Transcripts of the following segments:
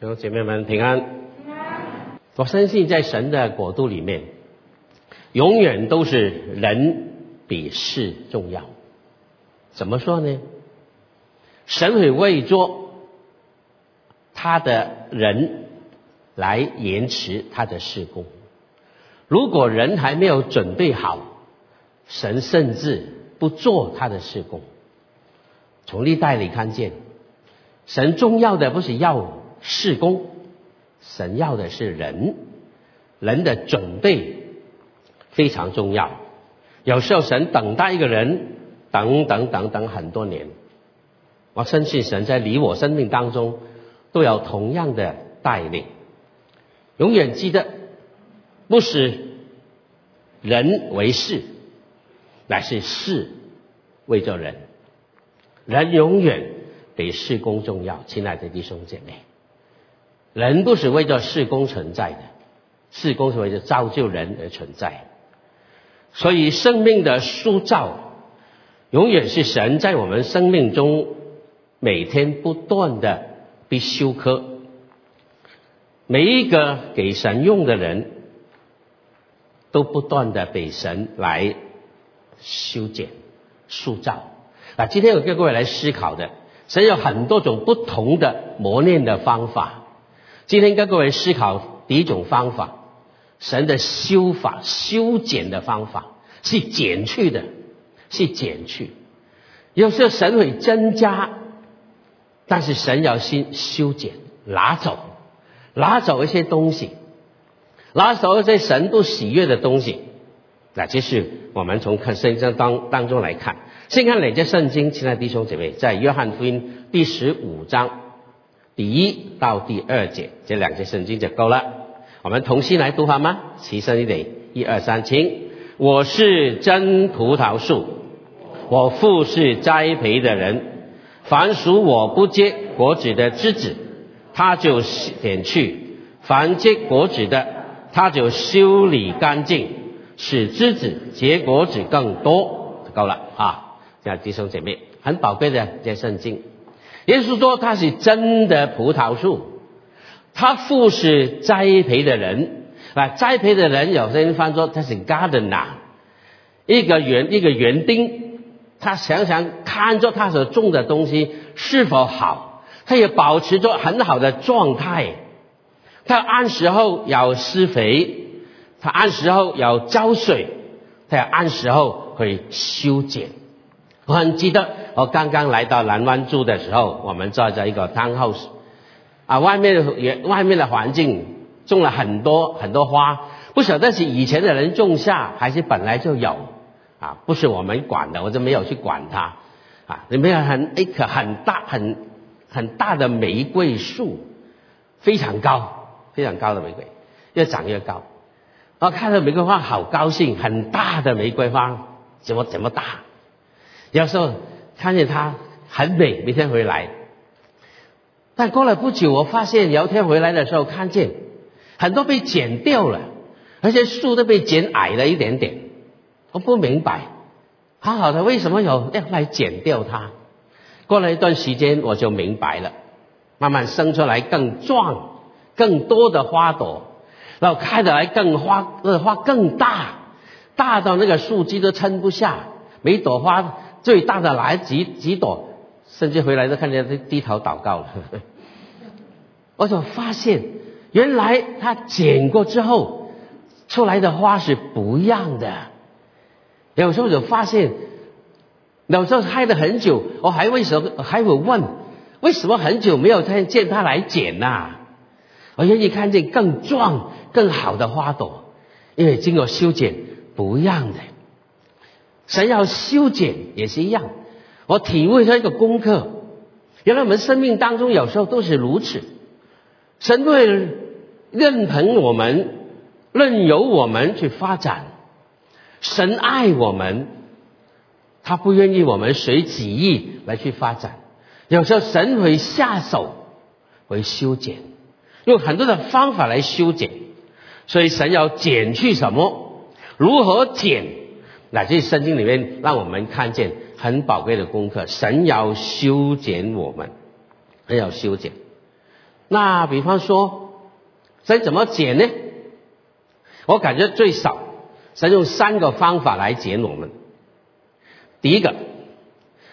弟兄姐妹们平安。我相信在神的国度里面，永远都是人比事重要。怎么说呢？神会为着他的人来延迟他的事工。如果人还没有准备好，神甚至不做他的事工。从历代里看见，神重要的不是要事工，神要的是人，人的准备非常重要。有时候神等待一个人，等等等等很多年。我相信神在你我生命当中都有同样的带领。永远记得，不是人为事，乃是事为着人。人永远比事工重要，亲爱的弟兄姐妹。人不是为着事工存在的，事工是为了造就人而存在。所以生命的塑造，永远是神在我们生命中每天不断的必修课。每一个给神用的人，都不断的被神来修剪、塑造。啊，今天我跟各位来思考的，神有很多种不同的磨练的方法。今天跟各位思考第一种方法，神的修法、修剪的方法是减去的，是减去。有时候神会增加，但是神要先修剪，拿走，拿走一些东西，拿走一些神不喜悦的东西。那这是我们从看圣经当当中来看。先看哪节圣经，亲爱的弟兄姐妹，在约翰福音第十五章第一到第二节这两节圣经就够了。我们同心来读好吗？齐声一点，一二三，请。我是真葡萄树，我父是栽培的人。凡属我不结果子的枝子，他就剪去；凡结果子的，他就修理干净，使枝子结果子更多。够了啊！这样弟兄姐妹，很宝贵的这圣经。耶稣说他是真的葡萄树，他父是栽培的人。啊，栽培的人有些人翻说他是 gardener，一个园一个园丁，他常常看着他所种的东西是否好，他也保持着很好的状态，他按时候要施肥，他按时候要浇水，他要按时候会修剪。我很记得，我刚刚来到南湾住的时候，我们住在一个 townhouse，啊，外面的外面的环境种了很多很多花，不晓得是以前的人种下，还是本来就有，啊，不是我们管的，我就没有去管它，啊，里面有很一棵很大很很大的玫瑰树，非常高非常高的玫瑰，越长越高，我看到玫瑰花好高兴，很大的玫瑰花，怎么怎么大？有时候看见它很美，每天回来。但过了不久，我发现有一天回来的时候，看见很多被剪掉了，而且树都被剪矮了一点点。我不明白，好好的为什么有要来剪掉它？过了一段时间，我就明白了，慢慢生出来更壮、更多的花朵，然后开得来更花，那花更大，大到那个树枝都撑不下，每朵花。最大的来几几朵，甚至回来都看见他低头祷告了。我就发现，原来他剪过之后出来的花是不一样的。有时候就发现，有时候开了很久，我还为什么还会问，为什么很久没有看见他来剪呐？我愿意看见更壮、更好的花朵，因为经过修剪不一样的。神要修剪也是一样，我体会到一个功课。原来我们生命当中有时候都是如此，神会认同我们，任由我们去发展。神爱我们，他不愿意我们随己意来去发展。有时候神会下手，会修剪，用很多的方法来修剪。所以神要剪去什么？如何剪？那这圣经里面让我们看见很宝贵的功课，神要修剪我们，神要修剪。那比方说，神怎么剪呢？我感觉最少，神用三个方法来剪我们。第一个，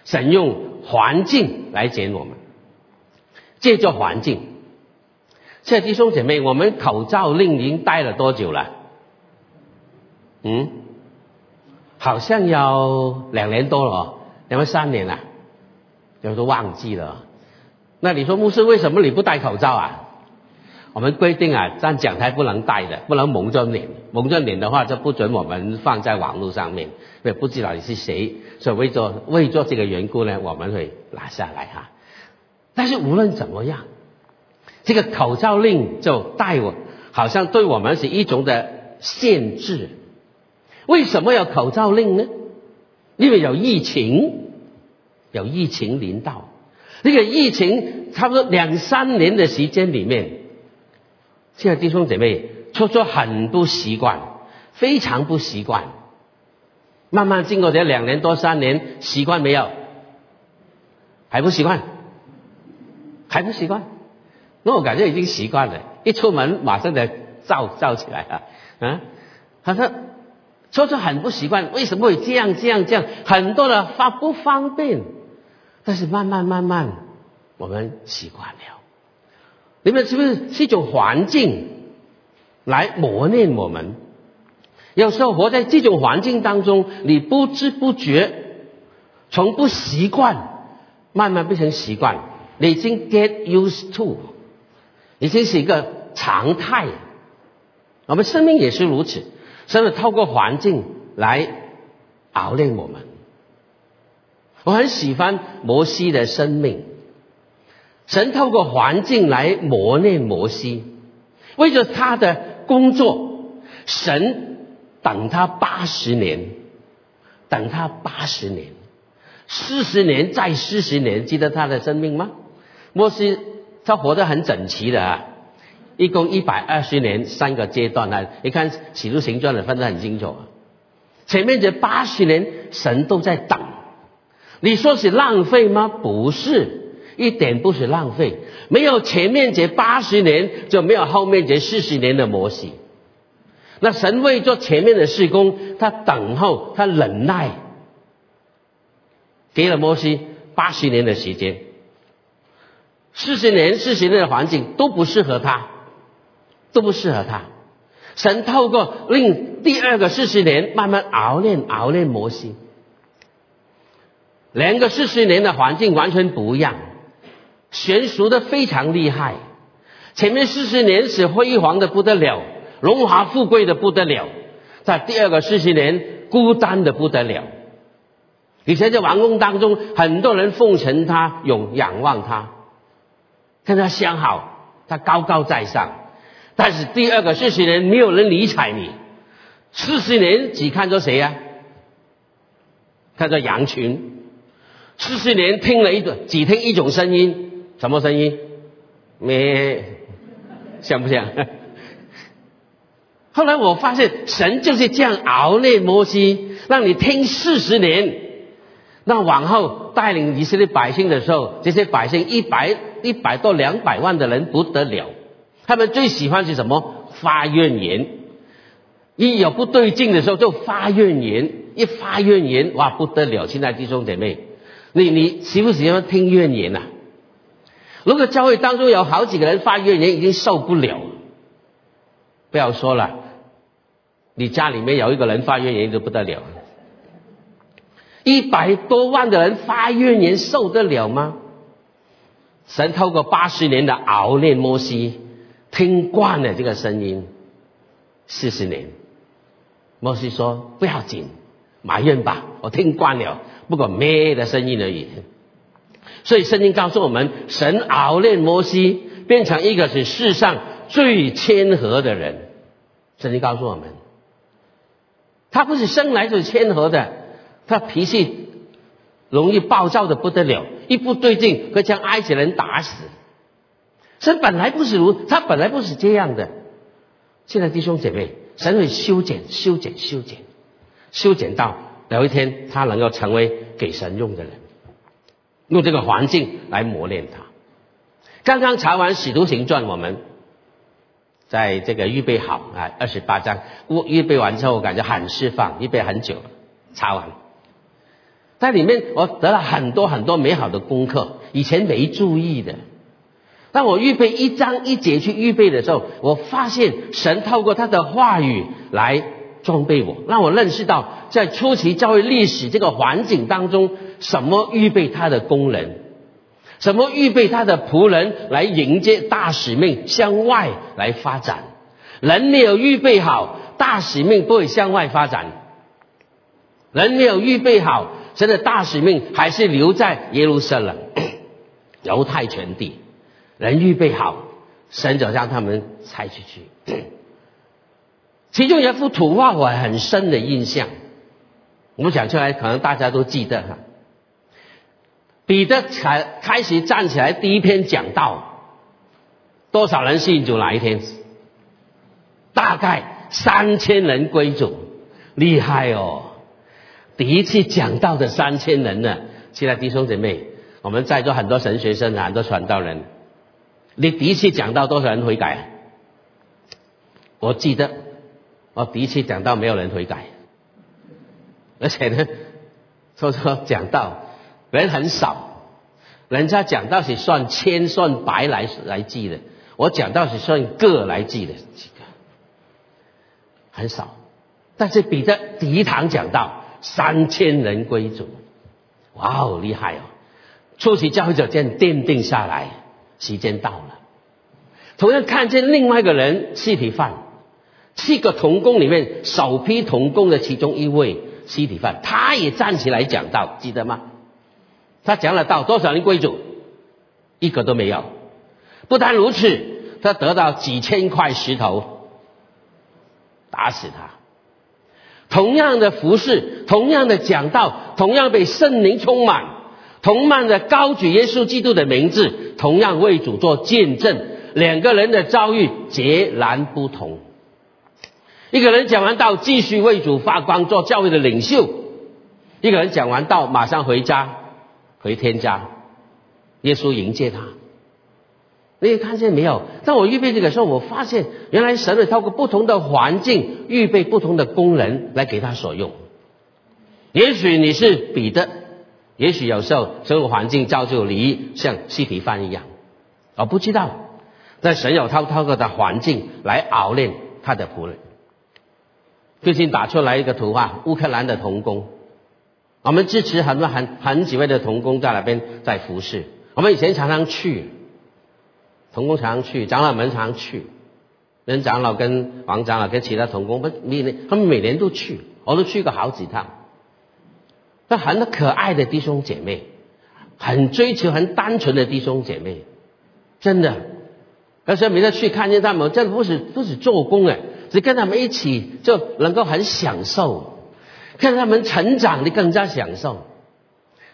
神用环境来剪我们，借助环境。这弟兄姐妹，我们口罩令已经戴了多久了？嗯，好像要两年多了哦，两三年了，有都忘记了。那你说牧师为什么你不戴口罩啊？我们规定啊，站讲台不能戴的，不能蒙着脸，蒙着脸的话就不准我们放在网络上面，也不知道你是谁，所以为做为做这个缘故呢，我们会拿下来哈。但是无论怎么样，这个口罩令就带我，好像对我们是一种的限制。为什么要口罩令呢？因为有疫情，有疫情临到。这个疫情差不多两三年的时间里面，现在弟兄姐妹出出很不习惯，非常不习惯。慢慢经过这两年多三年，习惯没有？还不习惯？还不习惯？那我感觉已经习惯了，一出门马上就照照起来了。啊，好像说出很不习惯，为什么会这样这样这样？很多的方不方便。但是慢慢慢慢，我们习惯了。你们是不是是一种环境来磨练我们？有时候活在这种环境当中，你不知不觉从不习惯，慢慢变成习惯，你已经 get used to，已经是一个常态。我们生命也是如此，所以透过环境来熬练我们。我很喜欢摩西的生命，神透过环境来磨练摩西，为着他的工作，神等他八十年，等他八十年，四十年再四十年，记得他的生命吗？摩西他活得很整齐的啊，一共一百二十年，三个阶段啊，你看《启示形状》的分得很清楚啊，前面这八十年，神都在等。你说是浪费吗？不是，一点不是浪费。没有前面这八十年，就没有后面这四十年的摩西。那神为做前面的事工，他等候，他忍耐，给了摩西八十年的时间。四十年、四十年的环境都不适合他，都不适合他。神透过令第二个四十年慢慢熬练、熬练摩西。两个四十年的环境完全不一样，悬殊的非常厉害。前面四十年是辉煌的不得了，荣华富贵的不得了，在第二个四十年孤单的不得了。以前在王宫当中，很多人奉承他，永仰望他，跟他相好，他高高在上。但是第二个四十年，没有人理睬你。四十年只看着谁呀？看着羊群。四十年听了一种，只听一种声音，什么声音？咩？像不像？后来我发现，神就是这样熬练摩西，让你听四十年。那往后带领以色列百姓的时候，这些百姓一百一百多两百万的人不得了，他们最喜欢是什么？发怨言。一有不对劲的时候就发怨言，一发怨言，哇，不得了！现在弟兄姐妹。你你喜不喜欢听怨言呐？如果教会当中有好几个人发怨言，已经受不了。不要说了，你家里面有一个人发怨言就不得了。一百多万的人发怨言，受得了吗？神透过八十年的熬练摩西，听惯了这个声音，四十年，摩西说不要紧，埋怨吧，我听惯了。不过咩的声音而已，所以圣经告诉我们，神熬练摩西，变成一个是世上最谦和的人。圣经告诉我们，他不是生来就谦和的，他脾气容易暴躁的不得了，一不对劲会将埃及人打死。神本来不是如，他本来不是这样的。现在弟兄姐妹，神会修剪、修剪、修剪，修剪到。有一天，他能够成为给神用的人，用这个环境来磨练他。刚刚查完《使徒行传》，我们在这个预备好啊，二十八章，我预备完之后，我感觉很释放，预备很久了，查完，在里面我得了很多很多美好的功课，以前没注意的。当我预备一章一节去预备的时候，我发现神透过他的话语来装备我，让我认识到在初期教会历史这个环境当中，什么预备他的工人，什么预备他的仆人来迎接大使命向外来发展。人没有预备好，大使命不会向外发展；人没有预备好，神的大使命还是留在耶路撒冷、犹太全地。人预备好，神就让他们拆出去。其中一幅图画我很深的印象，我讲出来可能大家都记得哈。彼得才开始站起来第一篇讲道，多少人信主？哪一天？大概三千人归主，厉害哦！第一次讲道的三千人呢？其他弟兄姐妹，我们在座很多神学生，很多传道人。你第一次讲到多少人悔改？我记得我第一次讲到没有人悔改，而且呢，说说讲到人很少，人家讲到是算千算百来来记的，我讲到是算个来记的，几个很少。但是彼得第一堂讲到三千人归主，哇哦厉害哦！初期教会者这样奠定下来。时间到了，同样看见另外一个人，尸体犯，七个童工里面首批童工的其中一位尸体犯，他也站起来讲道，记得吗？他讲了道，多少人归主？一个都没有。不但如此，他得到几千块石头打死他。同样的服饰，同样的讲道，同样被圣灵充满，同样的高举耶稣基督的名字。同样为主做见证，两个人的遭遇截然不同。一个人讲完道，继续为主发光，做教会的领袖；一个人讲完道，马上回家，回天家。耶稣迎接他。你看见没有？当我预备这个时候，我发现原来神会透过不同的环境，预备不同的工人来给他所用。也许你是彼得。也许有时候生活环境造就你像西皮饭一样，我不知道。但神有他透过的环境来熬练他的仆人。最近打出来一个图画，乌克兰的童工，我们支持很多很很几位的童工在那边在服侍。我们以前常常去，童工常常去，长老们常去，任长老跟王长老跟其他童工，们每年他们每年都去，我都去过好几趟。那很可爱的弟兄姐妹，很追求、很单纯的弟兄姐妹，真的。而且每次去看见他们，真的不是不是做工哎，只跟他们一起就能够很享受，看他们成长，你更加享受。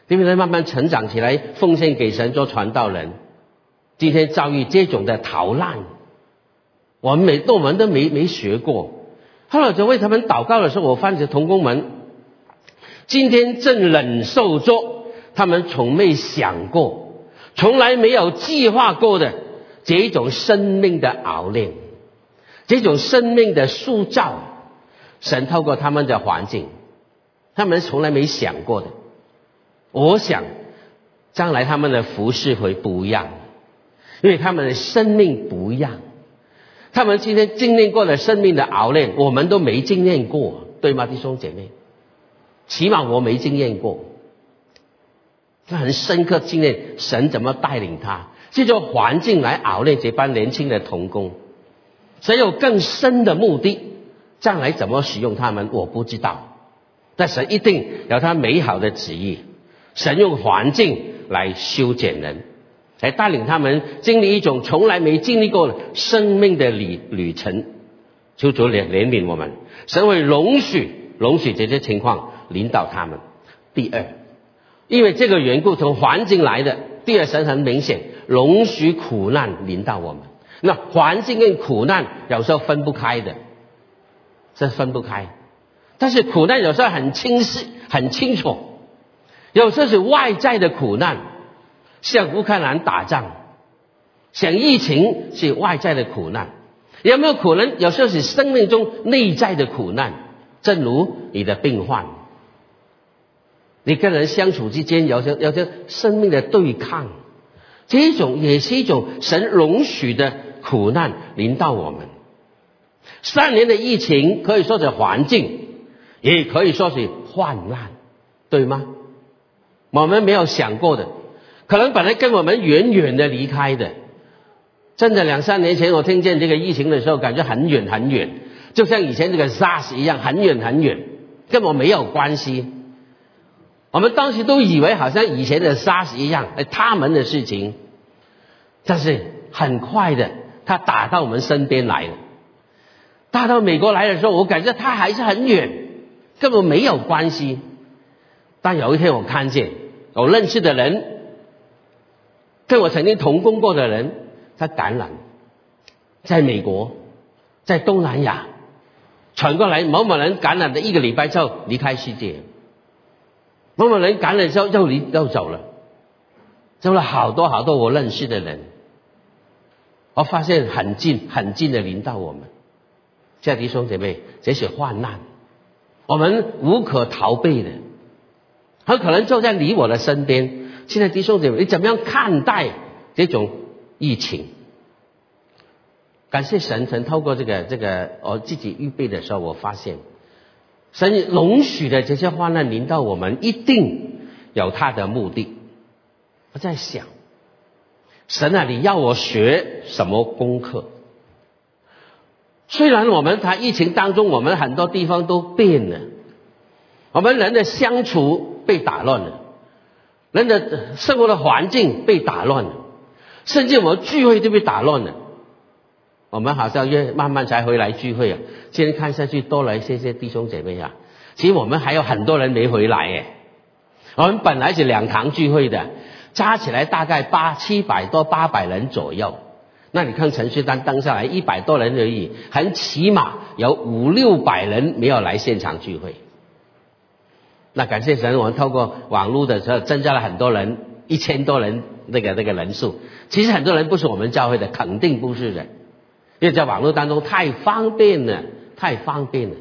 因为他慢慢成长起来，奉献给神做传道人。今天遭遇这种的逃难，我们每我们都没没学过。后来就为他们祷告的时候，我发现同工们。今天正忍受着他们从没想过、从来没有计划过的这一种生命的熬炼，这种生命的塑造。神透过他们的环境，他们从来没想过的。我想，将来他们的服饰会不一样，因为他们的生命不一样。他们今天经历过的生命的熬炼，我们都没经验过，对吗，弟兄姐妹？起码我没经验过，他很深刻经验神怎么带领他，借助环境来熬练这班年轻的童工。神有更深的目的，将来怎么使用他们我不知道，但神一定有他美好的旨意。神用环境来修剪人，来带领他们经历一种从来没经历过生命的旅旅程。求主怜怜悯我们，神会容许容许这些情况。领导他们。第二，因为这个缘故，从环境来的。第二，神很明显容许苦难领导我们。那环境跟苦难有时候分不开的，这分不开。但是苦难有时候很清晰、很清楚。有时候是外在的苦难，像乌克兰打仗，想疫情是外在的苦难，有没有可能有时候是生命中内在的苦难？正如你的病患，你跟人相处之间有些有些生命的对抗，这种也是一种神容许的苦难临到我们。三年的疫情可以说是环境，也可以说是患难，对吗？我们没有想过的，可能本来跟我们远远的离开的，真的两三年前我听见这个疫情的时候，感觉很远很远，就像以前这个 SARS 一样，很远很远，跟我没有关系。我们当时都以为好像以前的 SARS 一样，哎，他们的事情，但是很快的，他打到我们身边来了。打到美国来的时候，我感觉他还是很远，根本没有关系。但有一天我看见我认识的人，跟我曾经同工过的人，他感染，在美国，在东南亚传过来，某某人感染的一个礼拜之后离开世界，某某人感染之后又离又走了，走了好多好多我认识的人，我发现很近很近的临到我们，亲爱的弟兄姐妹，这是患难，我们无可逃避的。很可能就在你我的身边。现在弟兄姐妹，你怎么样看待这种疫情？感谢神，神透过这个这个我自己预备的时候，我发现神容许的这些患难临到我们，一定有他的目的。我在想，神啊，你要我学什么功课？虽然我们在疫情当中，我们很多地方都变了，我们人的相处。被打乱了，人的生活的环境被打乱了，甚至我们聚会都被打乱了。我们好像越慢慢才回来聚会啊。今天看下去多了一些些弟兄姐妹啊，其实我们还有很多人没回来诶。我们本来是两堂聚会的，加起来大概八七百多八百人左右。那你看程序单登下来一百多人而已，很起码有五六百人没有来现场聚会。那感谢神，我们透过网络的时候增加了很多人，一千多人那个那个人数。其实很多人不是我们教会的，肯定不是的，因为在网络当中太方便了，太方便了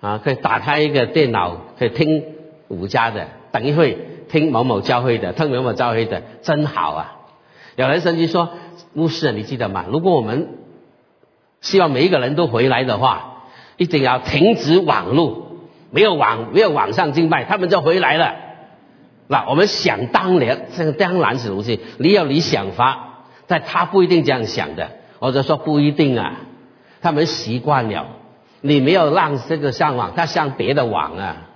啊！可以打开一个电脑，可以听五家的，等一会听某某教会的，听某某教会的，真好啊！有人甚至说，牧师，你记得吗？如果我们希望每一个人都回来的话，一定要停止网络。没有网，没有网上敬拜，他们就回来了。那我们想当年，这个当然是如此。你有你想法，但他不一定这样想的。或者说不一定啊，他们习惯了。你没有让这个上网，他上别的网啊，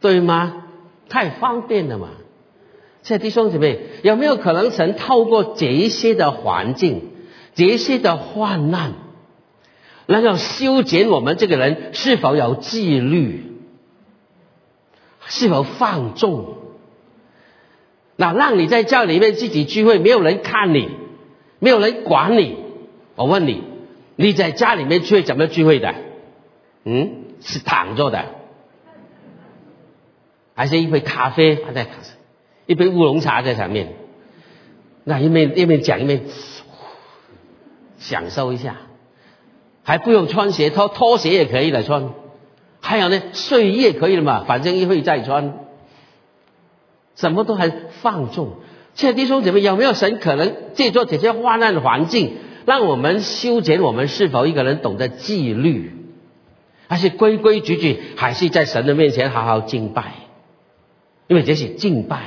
对吗？太方便了嘛。这弟兄姊妹，有没有可能曾透过这一些的环境，这一些的患难？能够修剪我们这个人是否有纪律，是否放纵？那让你在教里面自己聚会，没有人看你，没有人管你。我问你，你在家里面聚会怎么聚会的？嗯，是躺着的，还是一杯咖啡放在一杯乌龙茶在上面？那一面一面讲一面享受一下。还不用穿鞋，拖拖鞋也可以来穿。还有呢，睡衣也可以了嘛，反正一会再穿。什么都很放纵。现在弟兄姐妹有没有神可能借助这些患难的环境，让我们修剪我们是否一个人懂得纪律，还是规规矩矩，还是在神的面前好好敬拜？因为这是敬拜。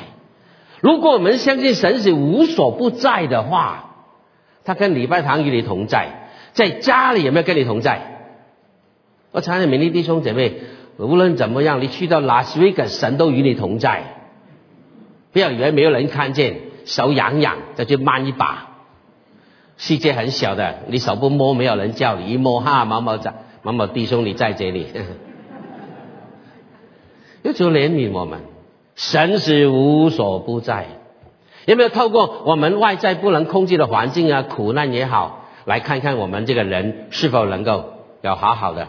如果我们相信神是无所不在的话，他跟礼拜堂与你同在。在家里有没有跟你同在？我常常勉励弟兄姐妹，无论怎么样，你去到拉斯维加，神都与你同在。不要以为没有人看见，手痒痒再去慢一把。世界很小的，你手不摸，没有人叫你一摸，哈，某某在，某某弟兄你在这里。要求怜悯我们，神是无所不在。有没有透过我们外在不能控制的环境啊，苦难也好？来看看我们这个人是否能够有好好的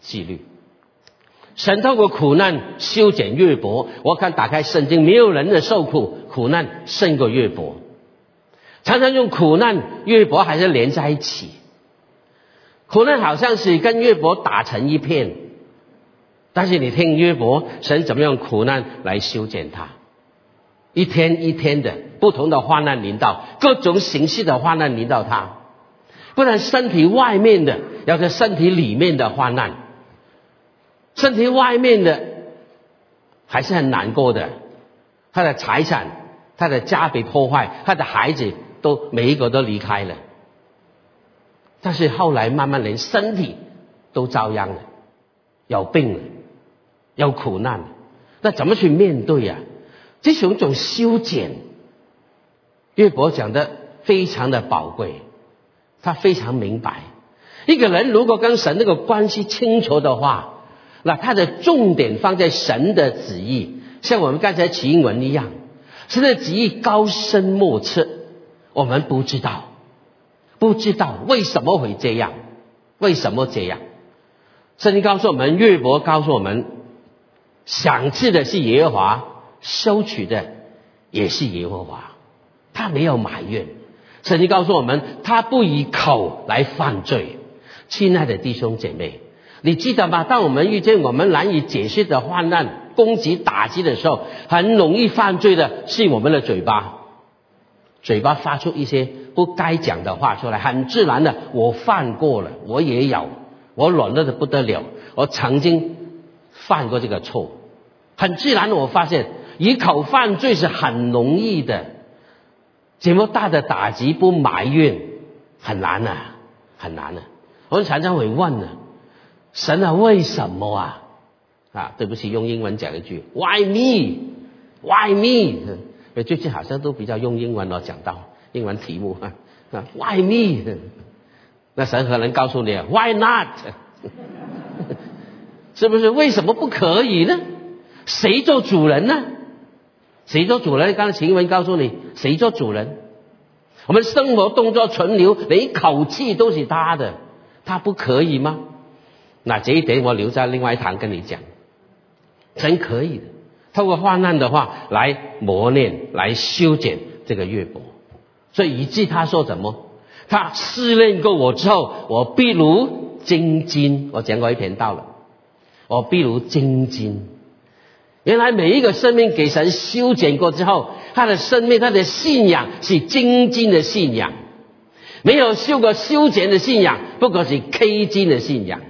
纪律。神透过苦难修剪约伯。我看打开圣经，没有人的受苦苦难胜过约伯。常常用苦难约伯还是连在一起，苦难好像是跟约伯打成一片。但是你听约伯，神怎么用苦难来修剪他？一天一天的不同的患难临到，各种形式的患难临到他。不然身体外面的，要在身体里面的患难，身体外面的还是很难过的。他的财产、他的家被破坏，他的孩子都每一个都离开了。但是后来慢慢连身体都遭殃了，有病了。有苦难了，那怎么去面对呀？这是一种修剪。约伯讲的非常的宝贵，他非常明白，一个人如果跟神那个关系清楚的话，那他的重点放在神的旨意，像我们刚才起英文一样，神的旨意高深莫测，我们不知道，不知道为什么会这样，为什么这样？圣经告诉我们，约伯告诉我们。赏赐的是耶和华，收取的也是耶和华。他没有埋怨，圣经告诉我们，他不以口来犯罪。亲爱的弟兄姐妹，你记得吗？当我们遇见我们难以解释的患难、攻击、打击的时候，很容易犯罪的是我们的嘴巴，嘴巴发出一些不该讲的话出来，很自然的，我犯过了，我也有，我软弱的不得了，我曾经。犯过这个错，很自然的。我发现一口犯罪是很容易的，这么大的打击不埋怨很难呐，很难呐。我们常常会问呢，神啊，为什么啊？啊，对不起，用英文讲一句，Why me？Why me？最近好像都比较用英文哦，讲到英文题目啊，Why me？那神可能告诉你，Why not？是不是？为什么不可以呢？谁做主人呢？谁做主人？刚才晴雯告诉你，谁做主人？我们生活动作存留，连一口气都是他的，他不可以吗？那这一点我留在另外一堂跟你讲，真可以的。透过患难的话来磨练、来修剪这个月伯，所以以致他说什么？他试炼过我之后，我必如精金。我讲过一篇道了。我必如精金，原来每一个生命给神修剪过之后，他的生命、他的信仰是精金的信仰；没有修过修剪的信仰，不过是 K 金的信仰。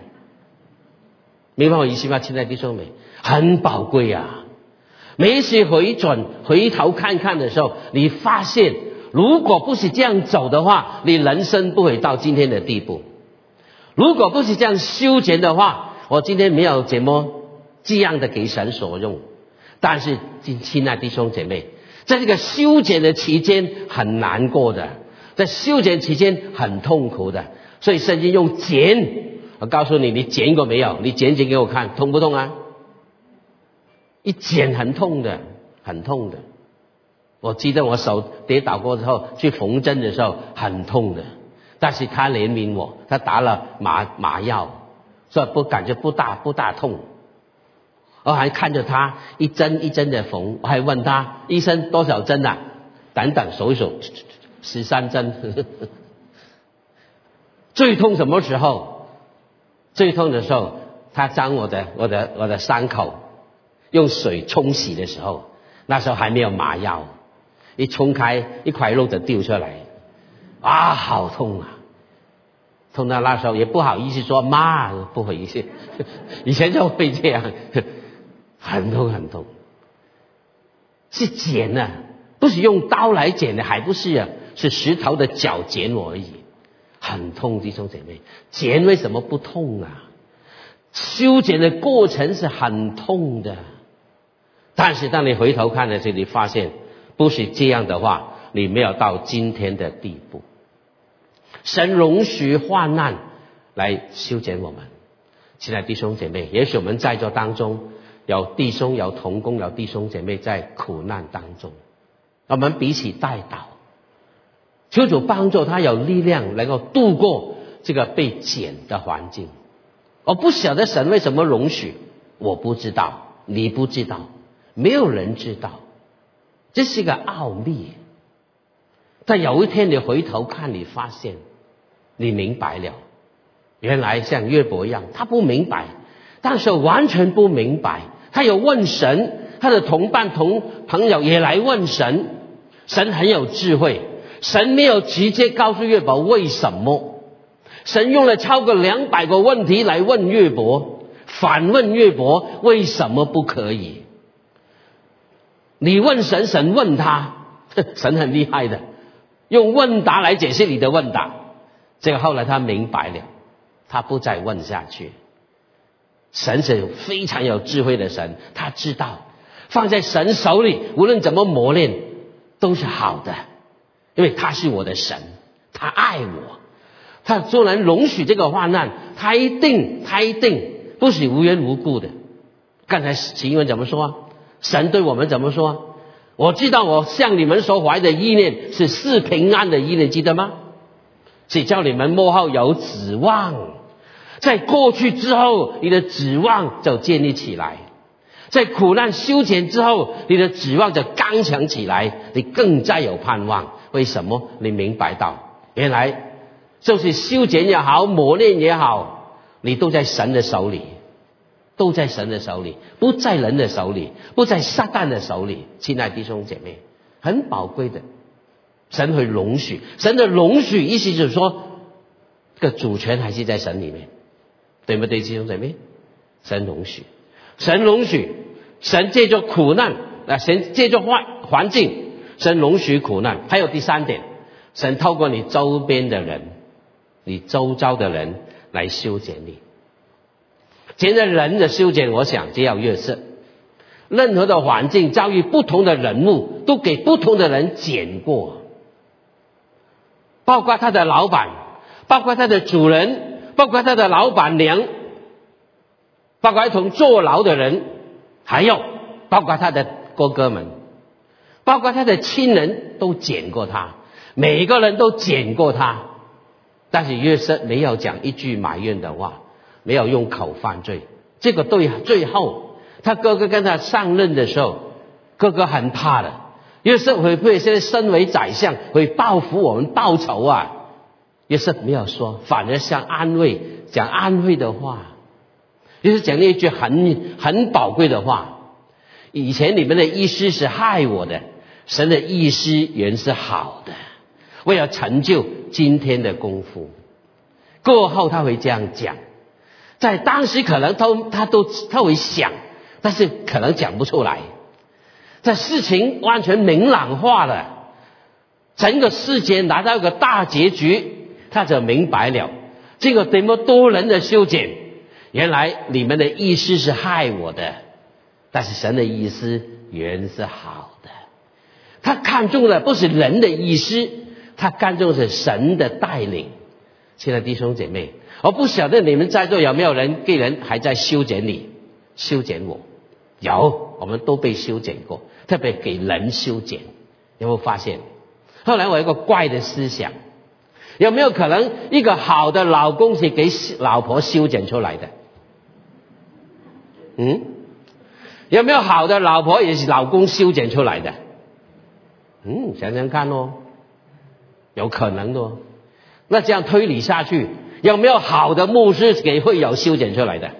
明白我意思吗？亲爱的弟兄们，很宝贵啊！每一次回转、回头看看的时候，你发现，如果不是这样走的话，你人生不会到今天的地步；如果不是这样修剪的话，我今天没有怎么这样的给神所用，但是亲亲爱弟兄姐妹，在这个修剪的期间很难过的，在修剪期间很痛苦的，所以圣经用剪，我告诉你，你剪过没有？你剪剪给我看，痛不痛啊？一剪很痛的，很痛的。我记得我手跌倒过之后去缝针的时候很痛的，但是他怜悯我，他打了麻麻药。所以不感觉不大不大痛，我还看着他一针一针的缝，我还问他医生多少针啊？等等数一数，十三针。最痛什么时候？最痛的时候，他将我的我的我的伤口用水冲洗的时候，那时候还没有麻药，一冲开一块肉就掉出来，啊，好痛啊！痛到那时候也不好意思说妈，不好意思，以前就会这样，很痛很痛，是剪呢，不是用刀来剪的，还不是啊，是石头的脚剪我而已，很痛，弟兄姐妹，剪为什么不痛啊？修剪的过程是很痛的，但是当你回头看的时候，你发现不是这样的话，你没有到今天的地步。神容许患难来修剪我们，亲爱弟兄姐妹，也许我们在座当中有弟兄、有同工、有弟兄姐妹在苦难当中，我们彼此带祷，求主帮助他有力量能够度过这个被剪的环境。我不晓得神为什么容许，我不知道，你不知道，没有人知道，这是个奥秘。但有一天你回头看，你发现，你明白了，原来像约伯一样，他不明白，但是完全不明白，他有问神，他的同伴同朋友也来问神，神很有智慧，神没有直接告诉约伯为什么，神用了超过两百个问题来问约伯，反问约伯为什么不可以？你问神，神问他，神很厉害的。用问答来解释你的问答，这个后来他明白了，他不再问下去。神是非常有智慧的神，他知道放在神手里，无论怎么磨练都是好的，因为他是我的神，他爱我，他做人容许这个患难，他一定他一定不是无缘无故的。刚才秦文怎么说？神对我们怎么说？我知道我向你们所怀的意念是是平安的意念，记得吗？是叫你们幕后有指望，在过去之后，你的指望就建立起来；在苦难修剪之后，你的指望就刚强起来，你更加有盼望。为什么？你明白到，原来就是修剪也好，磨练也好，你都在神的手里。都在神的手里，不在人的手里，不在撒旦的手里。亲爱的弟兄姐妹，很宝贵的，神会容许，神的容许意思就是说，这个主权还是在神里面，对不对，弟兄姐妹？神容许，神容许，神借着苦难啊，神借着环环境，神容许苦难。还有第三点，神透过你周边的人，你周遭的人来修剪你。现在人的修剪，我想就要约瑟。任何的环境遭遇不同的人物，都给不同的人剪过，包括他的老板，包括他的主人，包括他的老板娘，包括一同坐牢的人，还有包括他的哥哥们，包括他的亲人都剪过他，每一个人都剪过他，但是约瑟没有讲一句埋怨的话。没有用口犯罪，这个对最后他哥哥跟他上任的时候，哥哥很怕的，约瑟会不会现在身为宰相会报复我们报仇啊？约瑟没有说，反而像安慰讲安慰的话，就是讲了一句很很宝贵的话。以前你们的意思是害我的，神的意思原是好的，为了成就今天的功夫。过后他会这样讲。在当时可能都他都他会想，但是可能讲不出来。在事情完全明朗化了，整个世界拿到一个大结局，他就明白了这个这么多人的修剪，原来你们的意思是害我的，但是神的意思原是好的。他看中的不是人的意思，他看中的是神的带领。亲爱的弟兄姐妹。我不晓得你们在座有没有人个人还在修剪你，修剪我，有，我们都被修剪过，特别给人修剪，有没有发现？后来我有个怪的思想，有没有可能一个好的老公是给老婆修剪出来的？嗯，有没有好的老婆也是老公修剪出来的？嗯，想想看哦，有可能的哦。那这样推理下去。有没有好的牧师给会有修剪出来的？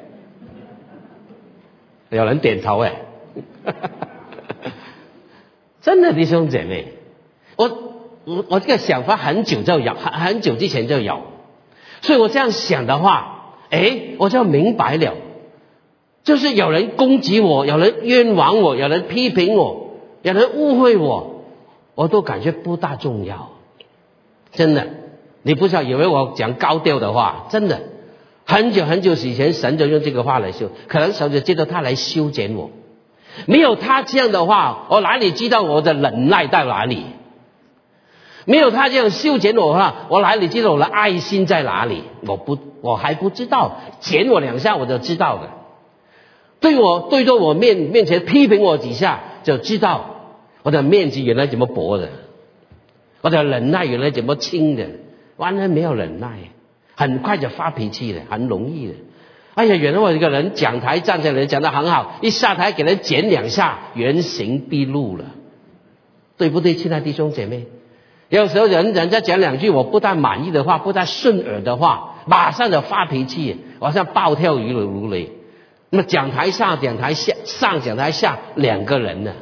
有人点头哎，真的弟兄姐妹，我我我这个想法很久就有，很很久之前就有，所以我这样想的话，哎，我就明白了，就是有人攻击我，有人冤枉我，有人批评我，有人误会我，我都感觉不大重要，真的。你不要以为我讲高调的话，真的，很久很久以前，神就用这个话来修，可能神就借着他来修剪我。没有他这样的话，我哪里知道我的忍耐在哪里？没有他这样修剪我的话，我哪里知道我的爱心在哪里？我不，我还不知道，剪我两下我就知道了。对我对着我面面前批评我几下，就知道我的面积原来怎么薄的，我的忍耐原来怎么轻的。完全没有忍耐，很快就发脾气了，很容易的。哎呀，原来我一个人讲台站起来讲的很好，一下台给人剪两下，原形毕露了，对不对，亲爱弟兄姐妹？有时候人人家讲两句我不太满意的话，不太顺耳的话，马上就发脾气，好像暴跳如如雷。那么讲台上、讲台下、上讲台下两个人呢，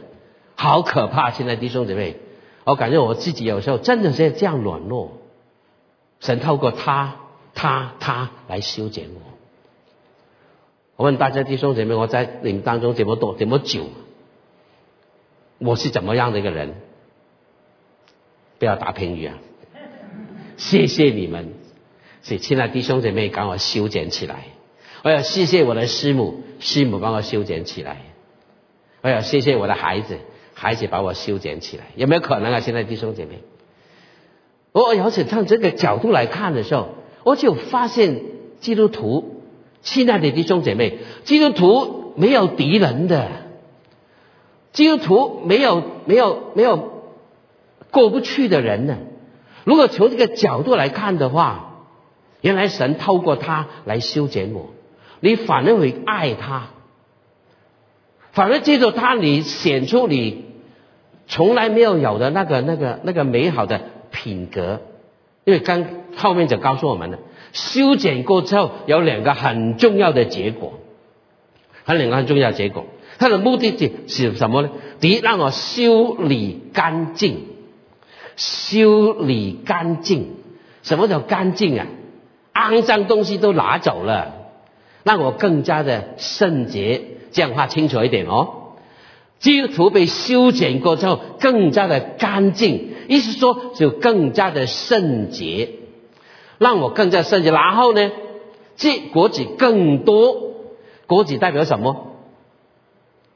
好可怕！亲爱的弟兄姐妹，我感觉我自己有时候真的是这样软弱。神透过他、他、他来修剪我。我问大家弟兄姐妹，我在你们当中怎么多、怎么久？我是怎么样的一个人？不要打评语啊！谢谢你们，所以亲爱弟兄姐妹，赶快修剪起来。我要谢谢我的师母，师母帮我修剪起来。我要谢谢我的孩子，孩子把我修剪起来。有没有可能啊？现在弟兄姐妹，我要是从这个角度来看的时候，我就发现基督徒，亲爱的弟兄姐妹，基督徒没有敌人的，基督徒没有没有没有。过不去的人呢？如果从这个角度来看的话，原来神透过他来修剪我，你反而会爱他，反而借助他，你显出你从来没有有的那个、那个、那个美好的品格。因为刚后面就告诉我们了，修剪过之后有两个很重要的结果，有两个很重要的结果。它的目的是什么呢？第一，让我修理干净。修理干净，什么叫干净啊？肮脏东西都拿走了，让我更加的圣洁。这样话清楚一点哦。基督徒被修剪过之后，更加的干净，意思说就更加的圣洁，让我更加圣洁。然后呢，结果子更多，果子代表什么？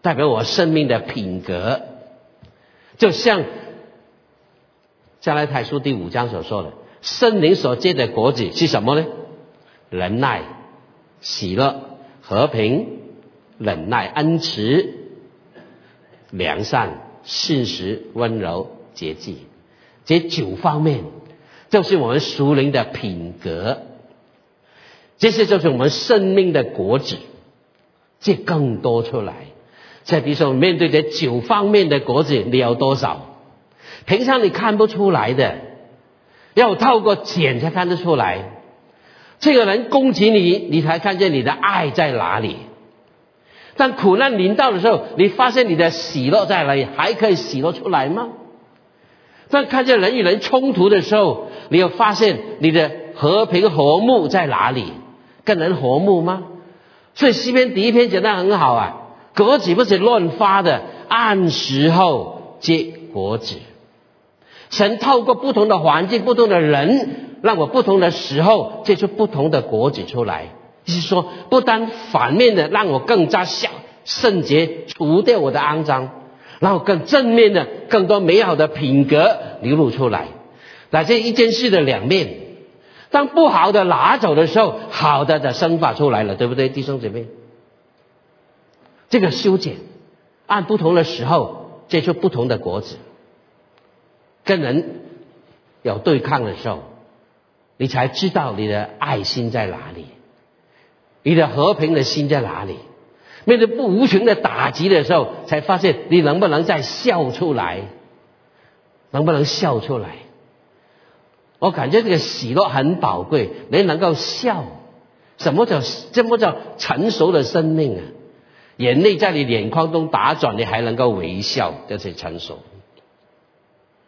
代表我生命的品格，就像。加拉太书第五章所说的，圣灵所结的果子是什么呢？仁爱、喜乐、和平、忍耐、恩慈、良善、信实、温柔、节制，这九方面，就是我们熟灵的品格。这些就是我们生命的果子，这更多出来。在地上面对这九方面的果子，你有多少？平常你看不出来的，要透过检才看得出来。这个人攻击你，你才看见你的爱在哪里。但苦难临到的时候，你发现你的喜乐在哪里，还可以喜乐出来吗？当看见人与人冲突的时候，你又发现你的和平和睦在哪里？跟人和睦吗？所以西边第一篇讲的很好啊，果子不是乱发的，按时候结果子。神透过不同的环境、不同的人，让我不同的时候结出不同的果子出来。就是说，不单反面的让我更加像圣洁，除掉我的肮脏，然后更正面的、更多美好的品格流露出来。那这一件事的两面，当不好的拿走的时候，好的的生发出来了，对不对，弟兄姐妹？这个修剪，按不同的时候结出不同的果子。跟人有对抗的时候，你才知道你的爱心在哪里，你的和平的心在哪里。面对不无情的打击的时候，才发现你能不能再笑出来，能不能笑出来？我感觉这个喜乐很宝贵，你能够笑，什么叫什么叫成熟的生命啊？眼泪在你眼眶中打转，你还能够微笑，这是成熟。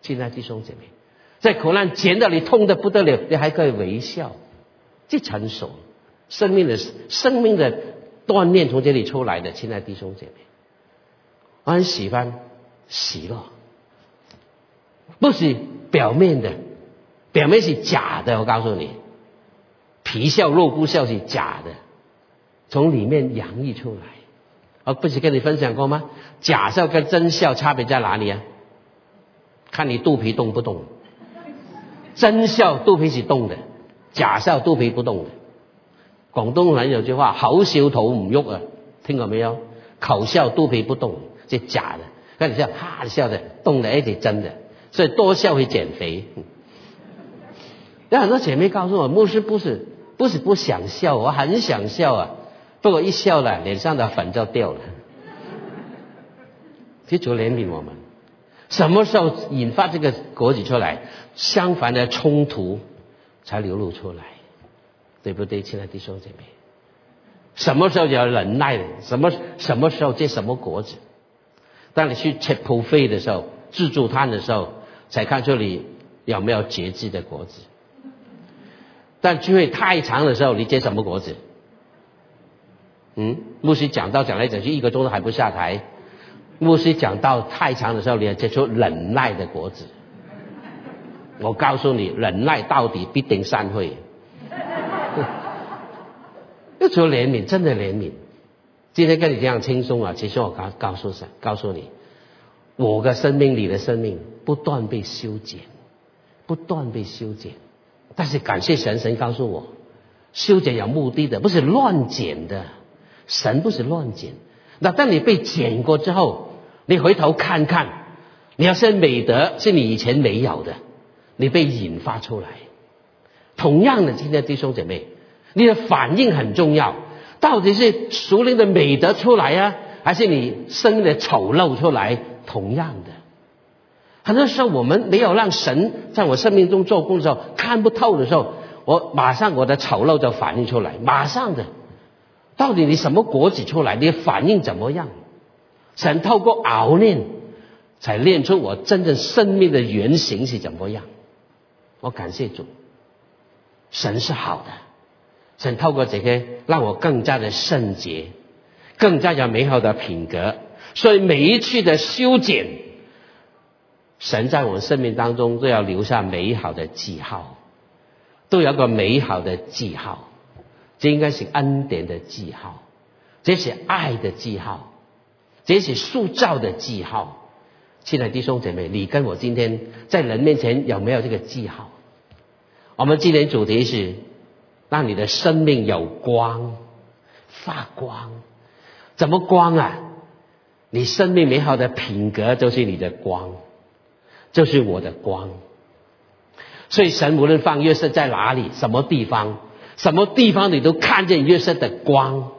亲爱的弟兄姐妹，在苦难前到你痛的不得了，你还可以微笑，这成熟，生命的生命的锻炼从这里出来的。亲爱的弟兄姐妹，我很喜欢喜乐，不是表面的，表面是假的。我告诉你，皮笑肉不笑是假的，从里面洋溢出来。我不是跟你分享过吗？假笑跟真笑差别在哪里啊？看你肚皮动不动，真笑肚皮是动的，假笑肚皮不动的。广东人有句话：口笑肚唔喐啊，听过没有？口笑肚皮不动，这假的。那你笑，哈笑的，动的，哎，是真的。所以多笑会减肥。有很多姐妹告诉我，牧师不是不是不想笑，我很想笑啊。不过一笑了，脸上的粉就掉了。求主怜悯我们，什么时候引发这个果子出来？相反的冲突才流露出来，对不对，亲爱的弟兄姐妹？什么时候要忍耐的？什么什么时候结什么果子？当你去吃普费的时候，自助餐的时候，才看出你有没有节制的果子。但聚会太长的时候，你结什么果子？嗯，牧师讲到讲来讲去一个钟头还不下台。牧师讲到太长的时候，你要结出忍耐的果子。我告诉你，忍耐到底必定散会。要求怜悯，真的怜悯。今天跟你这样轻松啊，其实我告告诉神，告诉你，我的生命里的生命不断被修剪，不断被修剪。但是感谢神，神告诉我，修剪有目的的，不是乱剪的。神不是乱剪。那当你被剪过之后，你回头看看，你要是美德是你以前没有的，你被引发出来。同样的，今天弟兄姐妹，你的反应很重要。到底是熟练的美德出来啊，还是你生的丑陋出来？同样的，很多时候我们没有让神在我生命中做工的时候，看不透的时候，我马上我的丑陋就反映出来，马上的。到底你什么果子出来？你反应怎么样？神透过熬炼，才练出我真正生命的原型是怎么样？我感谢主，神是好的，神透过这个让我更加的圣洁，更加有美好的品格。所以每一次的修剪，神在我们生命当中都要留下美好的记号，都有个美好的记号。这应该是恩典的记号，这是爱的记号，这是塑造的记号。亲爱的弟兄姐妹，你跟我今天在人面前有没有这个记号？我们今天主题是让你的生命有光，发光。怎么光啊？你生命美好的品格就是你的光，就是我的光。所以神无论放约瑟在哪里，什么地方。什么地方你都看见约瑟的光，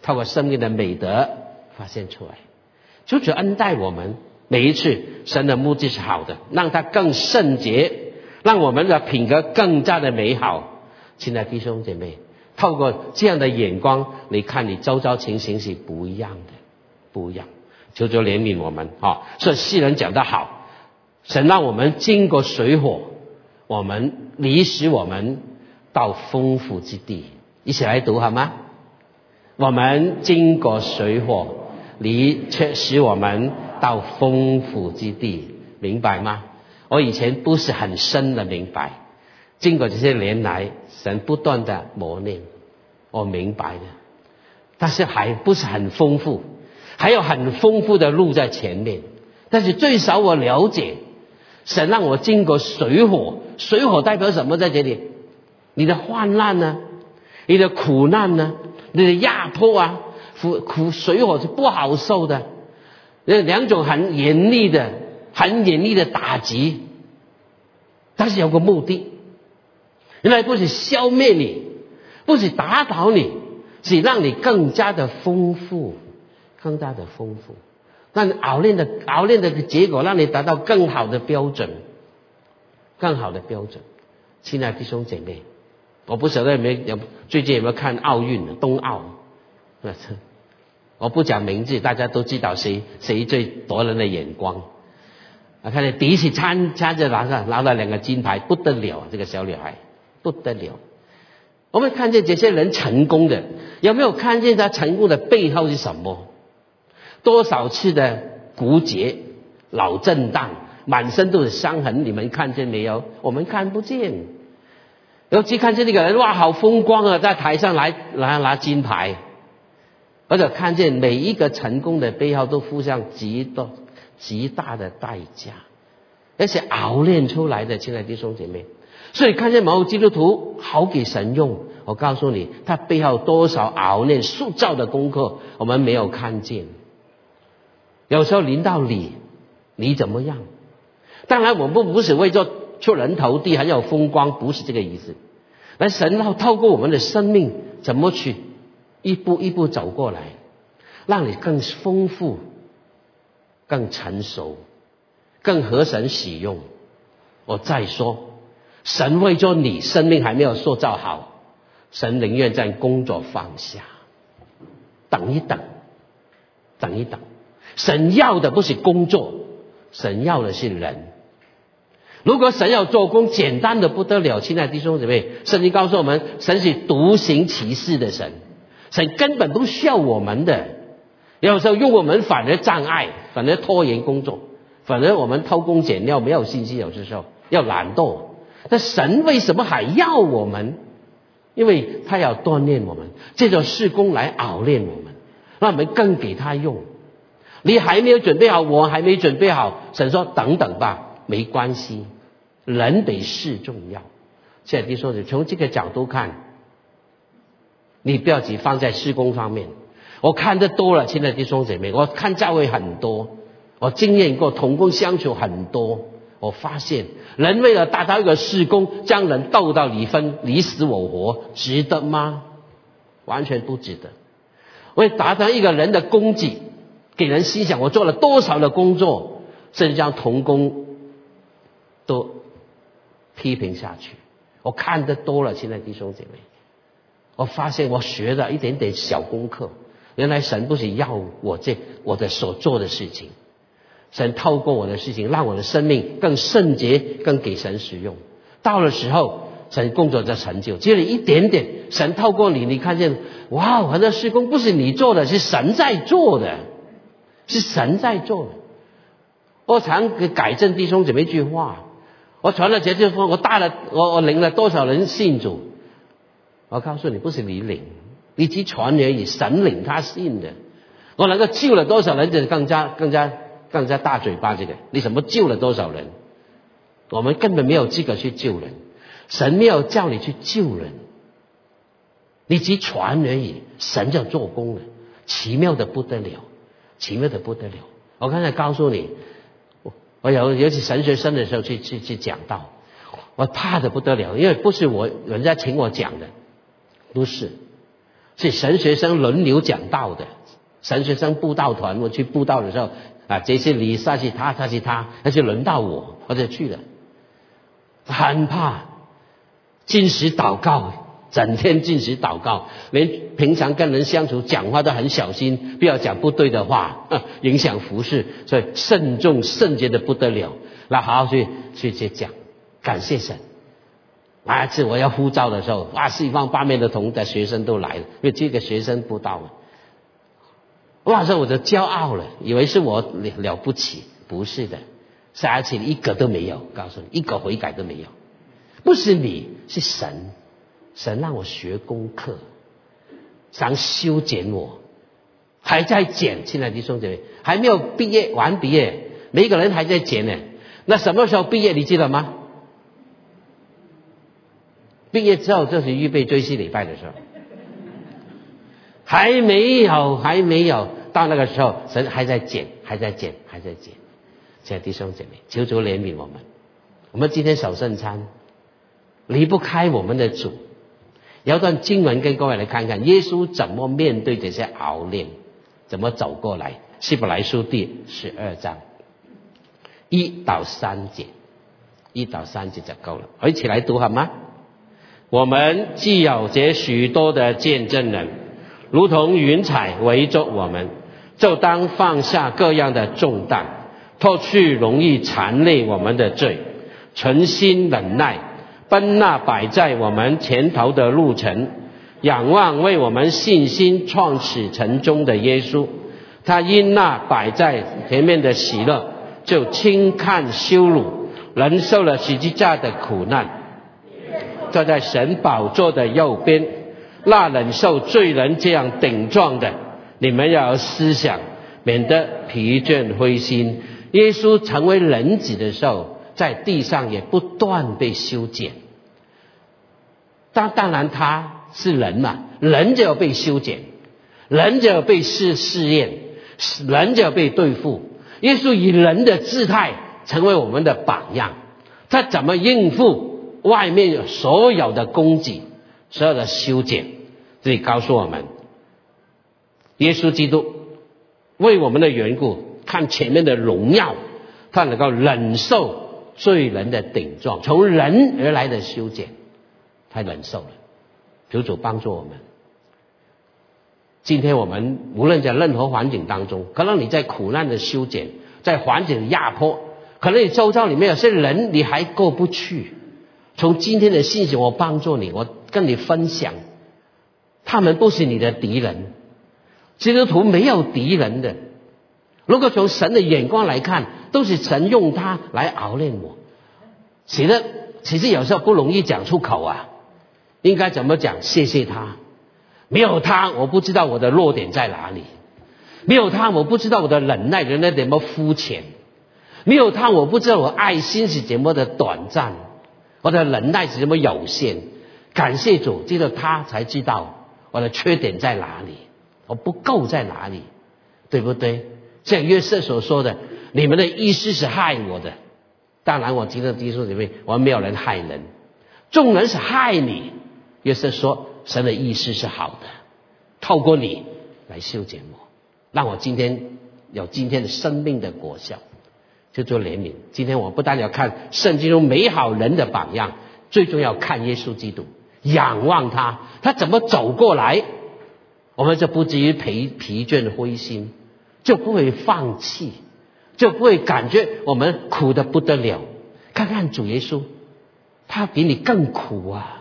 透过生命的美德发现出来，求主恩待我们。每一次神的目的是好的，让他更圣洁，让我们的品格更加的美好。亲爱弟兄姐妹，透过这样的眼光，你看你周遭情形是不一样的，不一样。求主怜悯我们啊！所以世人讲得好，神让我们经过水火，我们离使我们。到丰富之地，一起来读好吗？我们经过水火，你却使我们到丰富之地，明白吗？我以前不是很深的明白，经过这些年来，神不断的磨练，我明白了，但是还不是很丰富，还有很丰富的路在前面。但是最少我了解，神让我经过水火，水火代表什么在这里？你的患难呢？你的苦难呢？你的压迫啊，苦苦水火是不好受的，那两种很严厉的、很严厉的打击，但是有个目的，原来不是消灭你，不是打倒你，是让你更加的丰富，更加的丰富，让你熬练的熬练的结果，让你达到更好的标准，更好的标准，亲爱的弟兄姐妹。我不晓得有没有最近有没有看奥运冬奥？我不讲名字，大家都知道谁谁最夺人的眼光。啊，看见第一次参参着拿上拿了两个金牌，不得了啊，这个小女孩不得了。我们看见这些人成功的，有没有看见他成功的背后是什么？多少次的骨折、脑震荡、满身都是伤痕，你们看见没有？我们看不见。尤其看见那个人，哇，好风光啊，在台上来拿拿金牌，而且看见每一个成功的背后都付上极多极大的代价，而且熬炼出来的，亲爱的弟兄姐妹，所以看见某基督徒好给神用，我告诉你，他背后多少熬炼塑造的功课，我们没有看见。有时候临到你，你怎么样？当然，我们不是为做。出人头地还要风光，不是这个意思。那神要透过我们的生命，怎么去一步一步走过来，让你更丰富、更成熟、更合神使用。我再说，神为着你生命还没有塑造好，神宁愿将工作放下，等一等，等一等。神要的不是工作，神要的是人。如果神要做工，简单的不得了，亲爱的弟兄姊妹，圣经告诉我们，神是独行其事的神，神根本不需要我们的。有时候用我们反而障碍，反而拖延工作，反而我们偷工减料，没有信心。有些时候要懒惰，那神为什么还要我们？因为他要锻炼我们，借着事工来熬练我们，让我们更给他用。你还没有准备好，我还没准备好，神说等等吧。没关系，人比事重要。现在弟兄姊，从这个角度看，你不要只放在施工方面。我看的多了，现在弟兄姐妹，我看教会很多，我经验过同工相处很多，我发现人为了达到一个事工，将人斗到离分，你死我活，值得吗？完全不值得。为达到一个人的功绩，给人心想我做了多少的工作，甚至将同工。都批评下去，我看得多了。现在弟兄姐妹，我发现我学的一点点小功课，原来神不是要我这我的所做的事情，神透过我的事情，让我的生命更圣洁，更给神使用。到了时候，神工作的成就，只有一点点。神透过你，你看见哇，我的施工不是你做的，是神在做的，是神在做的。我常给改正弟兄姊妹一句话。我传了节就说，我带了我我领了多少人信主？我告诉你，不是你领，你只传而已，神领他信的。我能够救了多少人，就更加更加更加大嘴巴这个。你什么救了多少人？我们根本没有资格去救人，神没有叫你去救人，你只传而已，神就做工了，奇妙的不得了，奇妙的不得了。我刚才告诉你。我有尤其神学生的时候去去去讲道，我怕的不得了，因为不是我人家请我讲的，不是，是神学生轮流讲道的，神学生布道团我去布道的时候啊，这些你下去他，他去他，那就轮到我，我就去了，很怕，进食祷告。整天进食祷告，连平常跟人相处讲话都很小心，不要讲不对的话，影响服饰，所以慎重圣洁的不得了。那好好去去去讲，感谢神。啊，次我要呼召的时候，哇，四方八面的同的学生都来了，因为这个学生不到了。哇，这我就骄傲了，以为是我了不起，不是的，而且一个都没有，告诉你，一个悔改都没有，不是你是神。神让我学功课，想修剪我，还在剪。亲爱的弟兄姐妹，还没有毕业完毕业，每个人还在剪呢。那什么时候毕业？你记得吗？毕业之后就是预备追思礼拜的时候，还没有，还没有到那个时候，神还在剪，还在剪，还在剪。亲爱的弟兄姐妹，求主怜悯我们。我们今天守圣餐，离不开我们的主。有段经文跟各位来看看，耶稣怎么面对这些熬炼，怎么走过来？希伯来书第十二章一到三节，一到三节就够了。一起来读好吗？我们既有这许多的见证人，如同云彩围着我们，就当放下各样的重担，脱去容易缠累我们的罪，存心忍耐。奔那摆在我们前头的路程，仰望为我们信心创始成终的耶稣，他因那摆在前面的喜乐，就轻看羞辱，忍受了十字架的苦难，坐在神宝座的右边。那忍受罪人这样顶撞的，你们要有思想，免得疲倦灰心。耶稣成为人子的时候，在地上也不断被修剪。当当然他是人嘛，人就要被修剪，人就要被试试验，人就要被对付。耶稣以人的姿态成为我们的榜样，他怎么应付外面所有的攻击、所有的修剪？这里告诉我们，耶稣基督为我们的缘故，看前面的荣耀，他能够忍受罪人的顶撞，从人而来的修剪，他忍受了。求主帮助我们。今天我们无论在任何环境当中，可能你在苦难的修剪，在环境的压迫，可能你周遭里面有些人你还过不去。从今天的信息，我帮助你，我跟你分享，他们不是你的敌人。基督徒没有敌人的。如果从神的眼光来看，都是神用他来熬练我。其实，其实有时候不容易讲出口啊。应该怎么讲？谢谢他。没有他，我不知道我的弱点在哪里；没有他，我不知道我的忍耐的那怎么肤浅；没有他，我不知道我爱心是怎么的短暂，我的忍耐是怎么有限。感谢主，只有他才知道我的缺点在哪里，我不够在哪里，对不对？像约瑟所说的：“你们的意思是害我的。”当然，我记得基督里面，我们没有人害人，众人是害你。约瑟说。神的意思是好的，透过你来修剪我，让我今天有今天的生命的果效，就做怜悯。今天我不但要看圣经中美好人的榜样，最重要看耶稣基督，仰望他，他怎么走过来，我们就不至于疲疲倦灰心，就不会放弃，就不会感觉我们苦的不得了。看看主耶稣，他比你更苦啊。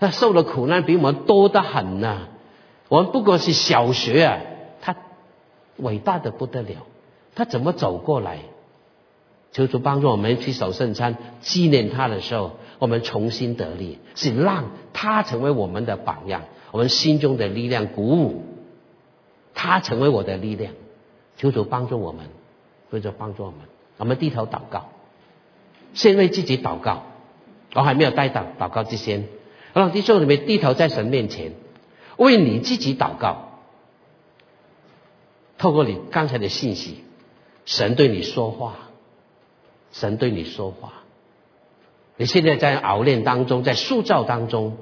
他受的苦难比我们多得很呐！我们不过是小学啊，他伟大的不得了。他怎么走过来？求主帮助我们去守圣餐，纪念他的时候，我们重新得力，是让他成为我们的榜样，我们心中的力量鼓舞。他成为我的力量，求主帮助我们，求主帮助我们。我们低头祷告，先为自己祷告。我还没有带祷祷告之前。让弟兄姊妹低头在神面前，为你自己祷告。透过你刚才的信息，神对你说话，神对你说话。你现在在熬练当中，在塑造当中，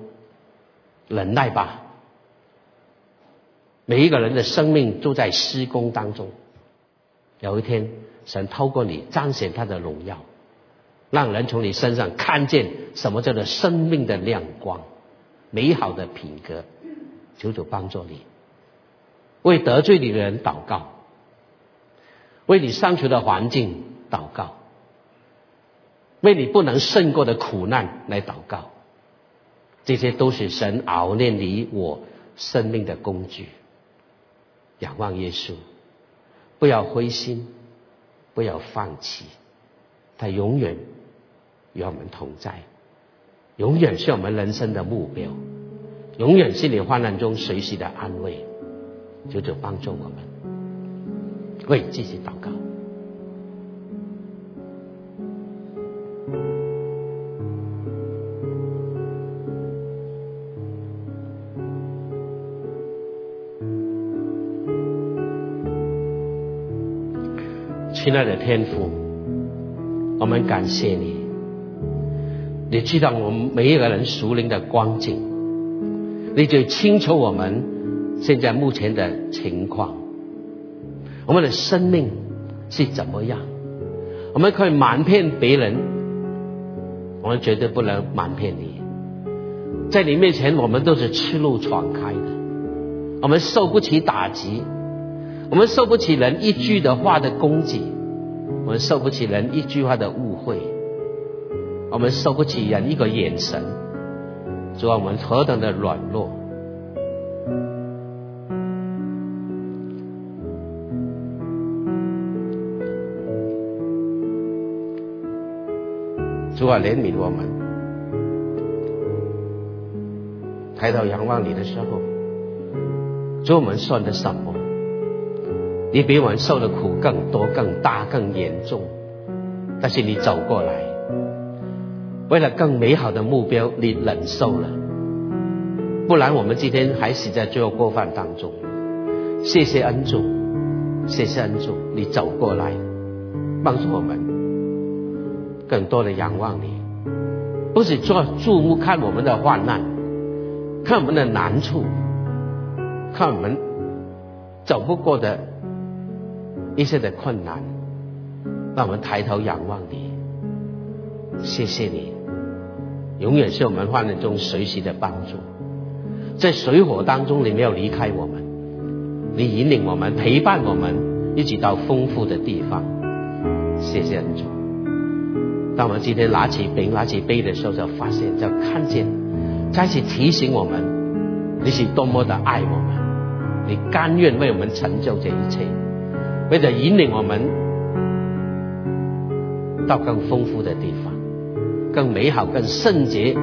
忍耐吧。每一个人的生命都在施工当中。有一天，神透过你彰显他的荣耀。让人从你身上看见什么叫做生命的亮光，美好的品格，求主帮助你，为得罪你的人祷告，为你相处的环境祷告，为你不能胜过的苦难来祷告，这些都是神熬炼你我生命的工具。仰望耶稣，不要灰心，不要放弃，他永远。与我们同在，永远是我们人生的目标，永远是你患难中随时的安慰，求主帮助我们，为自己祷告。亲爱的天父，我们感谢你。你知道我们每一个人属灵的光景，你就清楚我们现在目前的情况，我们的生命是怎么样？我们可以瞒骗别人，我们绝对不能瞒骗你。在你面前，我们都是赤路闯开的，我们受不起打击，我们受不起人一句的话的攻击，我们受不起人一句话的误会。我们受不起人一个眼神，主啊，我们何等的软弱！主啊，怜悯我们，抬头仰望你的时候，主我们算的什么？你比我们受的苦更多、更大、更严重，但是你走过来。为了更美好的目标，你忍受了，不然我们今天还死在罪恶过犯当中。谢谢恩主，谢谢恩主，你走过来帮助我们，更多的仰望你，不是做注目看我们的患难，看我们的难处，看我们走不过的一切的困难，让我们抬头仰望你。谢谢你，永远是我们患难中随时的帮助，在水火当中，你没有离开我们，你引领我们，陪伴我们，一起到丰富的地方。谢谢恩主。当我们今天拿起饼、拿起杯的时候，就发现，就看见，再次提醒我们，你是多么的爱我们，你甘愿为我们成就这一切，为了引领我们到更丰富的地方。更美好、更圣洁、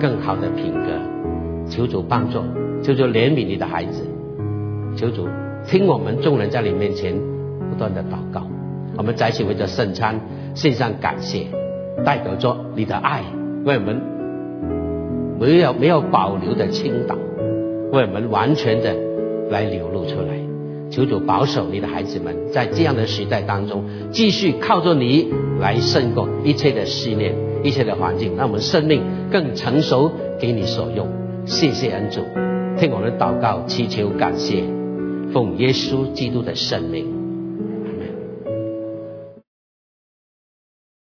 更好的品格，求主帮助，求主怜悯你的孩子，求主听我们众人在你面前不断的祷告。我们在一起为着圣餐献上感谢，代表着你的爱，为我们没有没有保留的倾倒，为我们完全的来流露出来。求主保守你的孩子们，在这样的时代当中，继续靠着你来胜过一切的试炼。一切的环境，让我们生命更成熟，给你所用。谢谢恩主，听我的祷告，祈求感谢，奉耶稣基督的圣名。